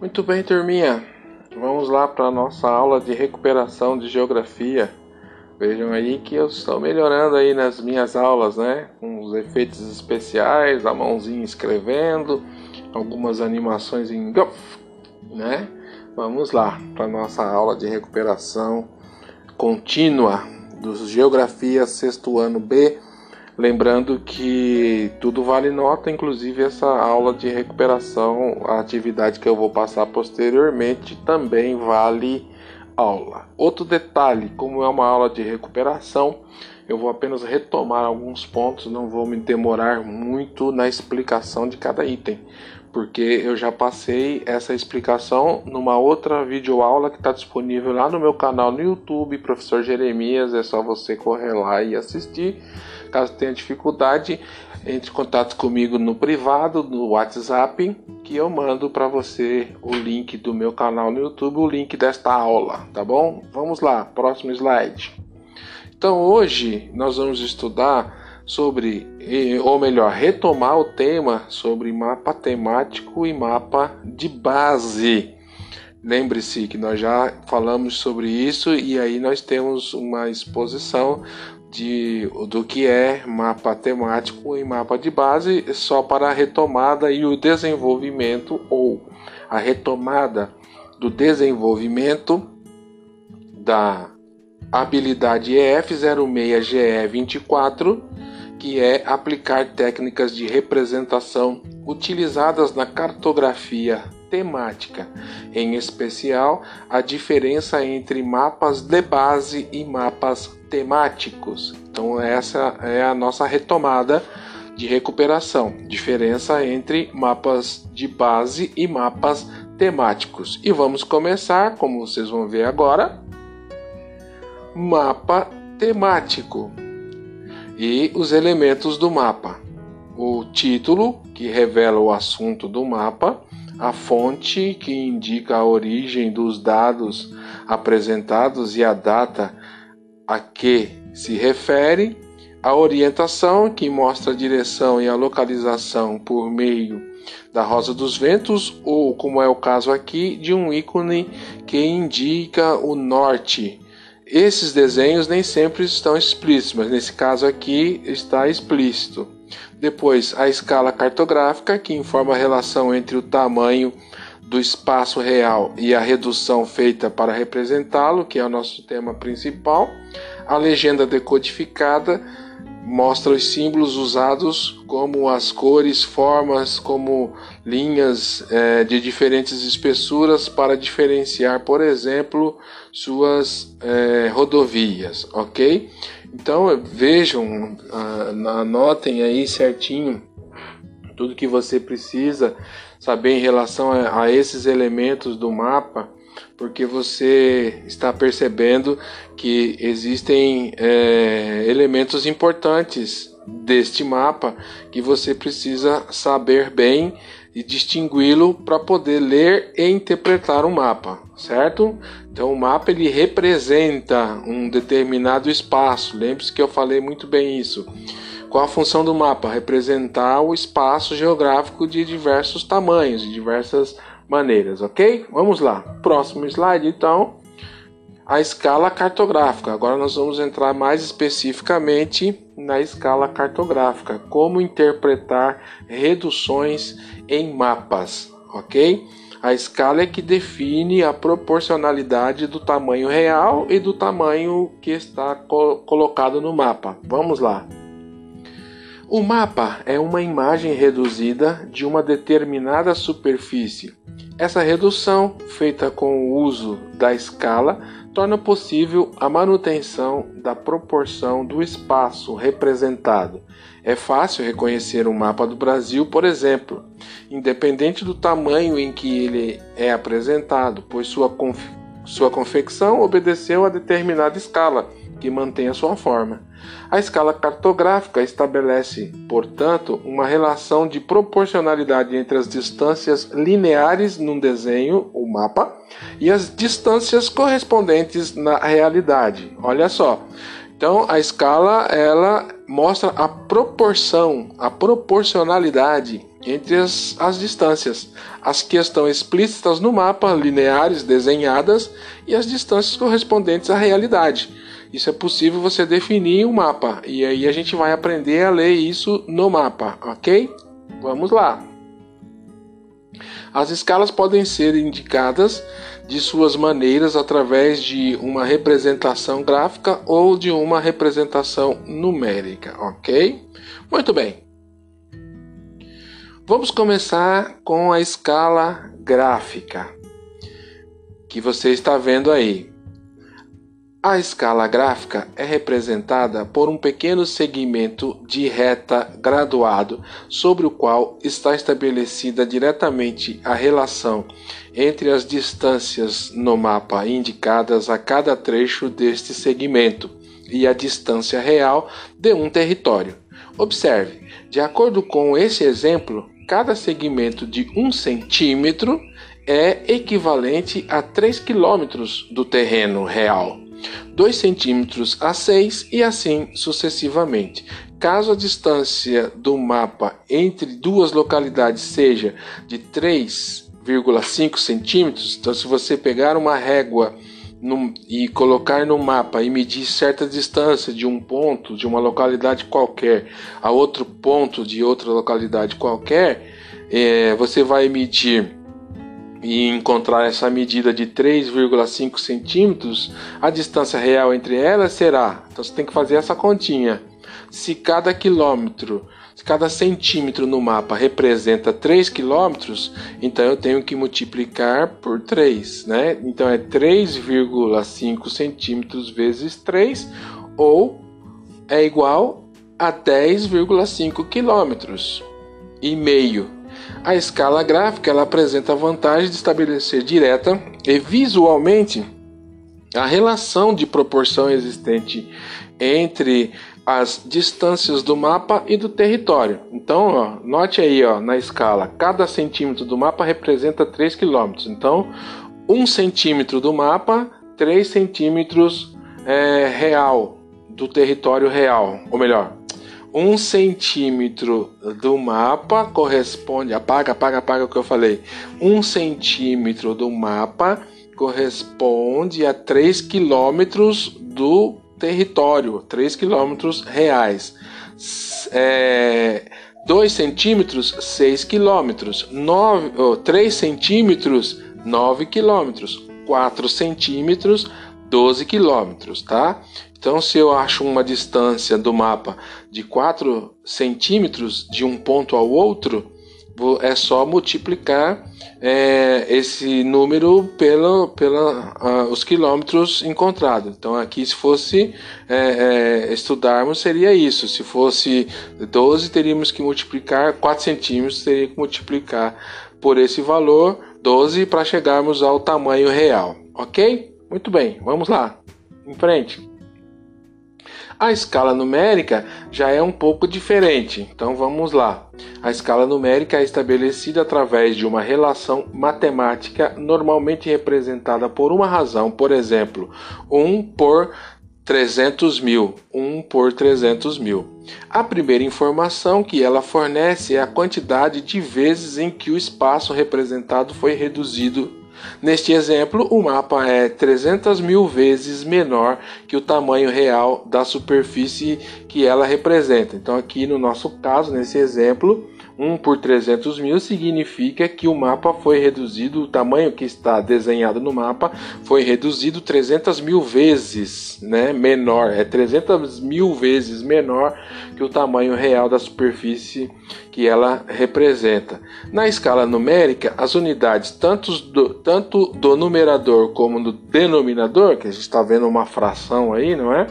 Muito bem, turminha. Vamos lá para a nossa aula de recuperação de geografia. Vejam aí que eu estou melhorando aí nas minhas aulas, né? Com os efeitos especiais, a mãozinha escrevendo, algumas animações em né? Vamos lá para nossa aula de recuperação contínua dos Geografia sexto ano B Lembrando que tudo vale nota, inclusive essa aula de recuperação, a atividade que eu vou passar posteriormente também vale aula. Outro detalhe, como é uma aula de recuperação, eu vou apenas retomar alguns pontos, não vou me demorar muito na explicação de cada item, porque eu já passei essa explicação numa outra videoaula que está disponível lá no meu canal no YouTube, Professor Jeremias, é só você correr lá e assistir. Caso tenha dificuldade, entre em contato comigo no privado, no WhatsApp, que eu mando para você o link do meu canal no YouTube, o link desta aula, tá bom? Vamos lá, próximo slide. Então hoje nós vamos estudar sobre, ou melhor, retomar o tema sobre mapa temático e mapa de base. Lembre-se que nós já falamos sobre isso e aí nós temos uma exposição de, do que é mapa temático e mapa de base só para a retomada e o desenvolvimento ou a retomada do desenvolvimento da habilidade EF06GE24, que é aplicar técnicas de representação utilizadas na cartografia temática, em especial a diferença entre mapas de base e mapas temáticos. Então, essa é a nossa retomada de recuperação, diferença entre mapas de base e mapas temáticos. E vamos começar, como vocês vão ver agora, mapa temático e os elementos do mapa. O título, que revela o assunto do mapa, a fonte que indica a origem dos dados apresentados e a data a que se refere, a orientação que mostra a direção e a localização por meio da rosa dos ventos ou, como é o caso aqui, de um ícone que indica o norte. Esses desenhos nem sempre estão explícitos, mas nesse caso aqui está explícito. Depois, a escala cartográfica, que informa a relação entre o tamanho do espaço real e a redução feita para representá-lo, que é o nosso tema principal. A legenda decodificada mostra os símbolos usados, como as cores, formas, como linhas é, de diferentes espessuras para diferenciar, por exemplo, suas é, rodovias, ok? Então vejam, anotem aí certinho tudo que você precisa saber em relação a, esses elementos do mapa, porque você está percebendo que existem é, elementos importantes deste mapa que você precisa saber bem e distingui-lo para poder ler e interpretar o mapa, certo? Então o mapa ele representa um determinado espaço. Lembre-se que eu falei muito bem isso. Qual a função do mapa? Representar o espaço geográfico de diversos tamanhos, de diversas maneiras, ok? Vamos lá. Próximo slide, então. A escala cartográfica. Agora nós vamos entrar mais especificamente na escala cartográfica. Como interpretar reduções em mapas, ok? A escala é que define a proporcionalidade do tamanho real e do tamanho que está co colocado no mapa. Vamos lá. O mapa é uma imagem reduzida de uma determinada superfície. Essa redução, feita com o uso da escala, torna possível a manutenção da proporção do espaço representado. É fácil reconhecer um mapa do Brasil, por exemplo, independente do tamanho em que ele é apresentado, pois sua, conf sua confecção obedeceu a determinada escala que mantém a sua forma. A escala cartográfica estabelece, portanto, uma relação de proporcionalidade entre as distâncias lineares num desenho, o mapa, e as distâncias correspondentes na realidade. Olha só. Então, a escala ela mostra a proporção, a proporcionalidade entre as, as distâncias, as que estão explícitas no mapa, lineares desenhadas, e as distâncias correspondentes à realidade. Isso é possível você definir o um mapa, e aí a gente vai aprender a ler isso no mapa, ok? Vamos lá. As escalas podem ser indicadas de suas maneiras através de uma representação gráfica ou de uma representação numérica, ok? Muito bem. Vamos começar com a escala gráfica que você está vendo aí. A escala gráfica é representada por um pequeno segmento de reta graduado sobre o qual está estabelecida diretamente a relação entre as distâncias no mapa indicadas a cada trecho deste segmento e a distância real de um território. Observe, de acordo com esse exemplo, cada segmento de um centímetro é equivalente a 3 quilômetros do terreno real. 2 centímetros a 6 e assim sucessivamente. Caso a distância do mapa entre duas localidades seja de 3,5 centímetros, então se você pegar uma régua no, e colocar no mapa e medir certa distância de um ponto de uma localidade qualquer a outro ponto de outra localidade qualquer, é, você vai medir e encontrar essa medida de 3,5 centímetros, a distância real entre elas será. Então você tem que fazer essa continha. Se cada quilômetro, se cada centímetro no mapa representa 3 quilômetros, então eu tenho que multiplicar por 3, né? Então é 3,5 centímetros vezes 3, ou é igual a 10,5 quilômetros e meio a escala gráfica ela apresenta a vantagem de estabelecer direta e visualmente a relação de proporção existente entre as distâncias do mapa e do território. Então, ó, note aí ó, na escala, cada centímetro do mapa representa 3 km. Então, 1 centímetro do mapa, 3 centímetros é, real do território real. Ou melhor, um centímetro do mapa corresponde. Apaga, apaga, apaga o que eu falei. Um centímetro do mapa corresponde a 3 quilômetros do território, 3 quilômetros reais. É, 2 centímetros, 6 quilômetros. 9, oh, 3 centímetros, 9 quilômetros. 4 centímetros, 12 quilômetros, tá? Então, se eu acho uma distância do mapa de 4 centímetros de um ponto ao outro, é só multiplicar é, esse número pela, pela os quilômetros encontrados. Então, aqui, se fosse é, é, estudarmos, seria isso. Se fosse 12, teríamos que multiplicar 4 centímetros, teria que multiplicar por esse valor 12 para chegarmos ao tamanho real. Ok? Muito bem, vamos lá. Em frente. A escala numérica já é um pouco diferente, então vamos lá. A escala numérica é estabelecida através de uma relação matemática normalmente representada por uma razão, por exemplo, 1 por 300 mil, 1 por 300 mil. A primeira informação que ela fornece é a quantidade de vezes em que o espaço representado foi reduzido Neste exemplo, o mapa é 300 mil vezes menor que o tamanho real da superfície que ela representa. Então, aqui no nosso caso, nesse exemplo, 1 por 300 mil significa que o mapa foi reduzido, o tamanho que está desenhado no mapa foi reduzido 300 mil vezes né, menor, é 300 mil vezes menor que o tamanho real da superfície que ela representa. Na escala numérica, as unidades tanto do, tanto do numerador como do denominador, que a gente está vendo uma fração aí, não é?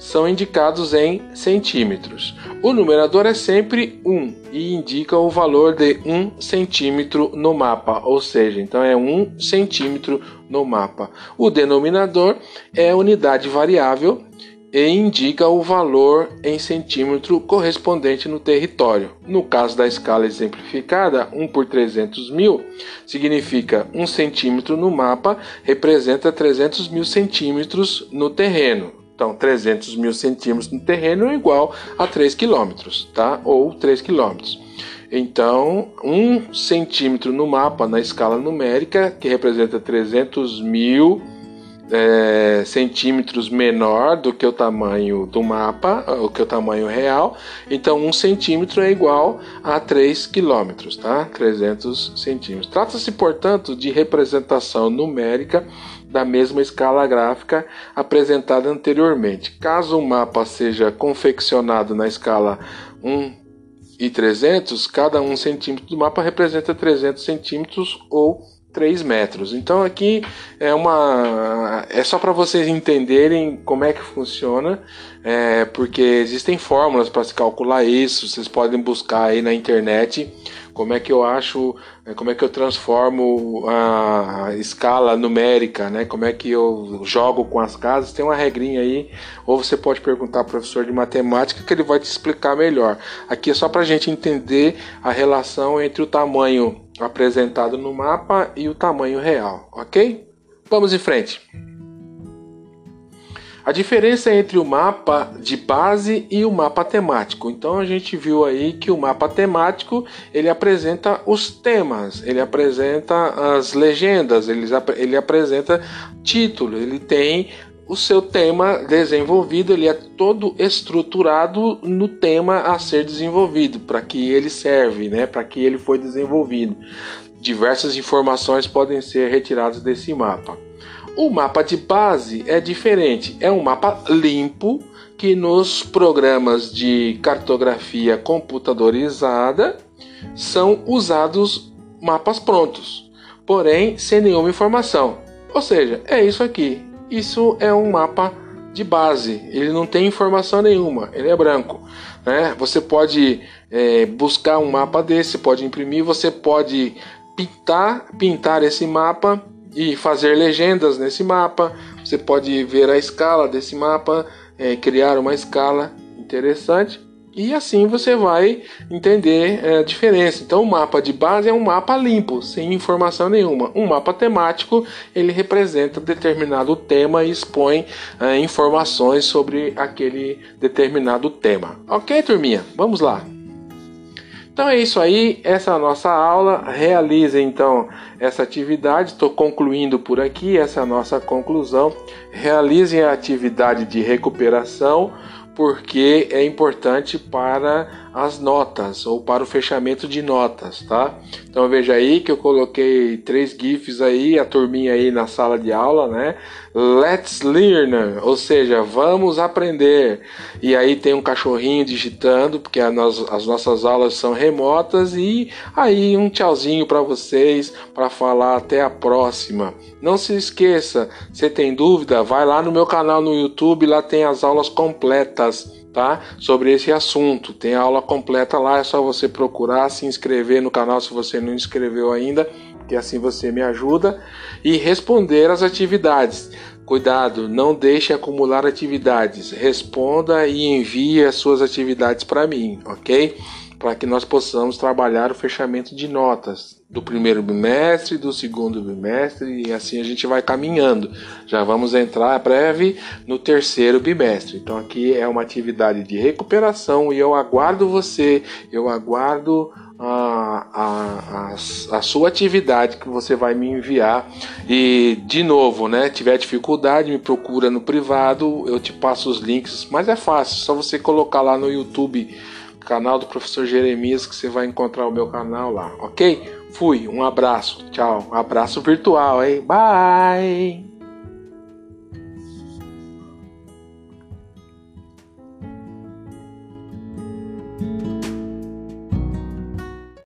são indicados em centímetros. O numerador é sempre 1 e indica o valor de 1 centímetro no mapa, ou seja, então é 1 centímetro no mapa. O denominador é unidade variável e indica o valor em centímetro correspondente no território. No caso da escala exemplificada, 1 por 300 mil significa 1 centímetro no mapa representa 300 mil centímetros no terreno. Então, 300 mil centímetros no terreno é igual a 3 quilômetros, tá? Ou 3 quilômetros. Então, um centímetro no mapa na escala numérica, que representa 300 mil é, centímetros menor do que o tamanho do mapa, o que o tamanho real. Então, um centímetro é igual a 3 quilômetros, tá? 300 centímetros. Trata-se, portanto, de representação numérica da mesma escala gráfica apresentada anteriormente. Caso o mapa seja confeccionado na escala 1 e 300, cada um centímetro do mapa representa 300 centímetros ou 3 metros. Então aqui é uma é só para vocês entenderem como é que funciona, é, porque existem fórmulas para se calcular isso. Vocês podem buscar aí na internet como é que eu acho, é, como é que eu transformo a escala numérica, né? Como é que eu jogo com as casas? Tem uma regrinha aí, ou você pode perguntar ao professor de matemática que ele vai te explicar melhor. Aqui é só para a gente entender a relação entre o tamanho apresentado no mapa e o tamanho real, ok? Vamos em frente. A diferença entre o mapa de base e o mapa temático. Então a gente viu aí que o mapa temático ele apresenta os temas, ele apresenta as legendas, ele, ele apresenta título, ele tem o seu tema desenvolvido, ele é todo estruturado no tema a ser desenvolvido, para que ele serve, né, para que ele foi desenvolvido. Diversas informações podem ser retiradas desse mapa. O mapa de base é diferente, é um mapa limpo que nos programas de cartografia computadorizada são usados mapas prontos, porém sem nenhuma informação. Ou seja, é isso aqui. Isso é um mapa de base, ele não tem informação nenhuma, ele é branco. Né? Você pode é, buscar um mapa desse, pode imprimir, você pode pintar, pintar esse mapa e fazer legendas nesse mapa. Você pode ver a escala desse mapa, é, criar uma escala interessante e assim você vai entender é, a diferença. Então, o mapa de base é um mapa limpo, sem informação nenhuma. Um mapa temático ele representa determinado tema e expõe é, informações sobre aquele determinado tema. Ok, turminha? Vamos lá. Então é isso aí, essa é a nossa aula. Realize então essa atividade. Estou concluindo por aqui, essa é nossa conclusão. Realizem a atividade de recuperação porque é importante para as notas ou para o fechamento de notas, tá? Então veja aí que eu coloquei três GIFs aí, a turminha aí na sala de aula, né? Let's learn, ou seja, vamos aprender. E aí tem um cachorrinho digitando, porque as nossas aulas são remotas e aí um tchauzinho para vocês para falar até a próxima. Não se esqueça, se tem dúvida, vai lá no meu canal no YouTube, lá tem as aulas completas tá? Sobre esse assunto. Tem aula completa lá, é só você procurar, se inscrever no canal se você não inscreveu ainda, que assim você me ajuda e responder as atividades. Cuidado, não deixe acumular atividades. Responda e envie as suas atividades para mim, ok? Para que nós possamos trabalhar o fechamento de notas do primeiro bimestre, do segundo bimestre e assim a gente vai caminhando. Já vamos entrar breve no terceiro bimestre. Então aqui é uma atividade de recuperação e eu aguardo você, eu aguardo a, a, a, sua atividade que você vai me enviar. E de novo, né? Tiver dificuldade, me procura no privado, eu te passo os links, mas é fácil, só você colocar lá no YouTube canal do professor Jeremias que você vai encontrar o meu canal lá, ok? Fui, um abraço, tchau, um abraço virtual, hein? Bye!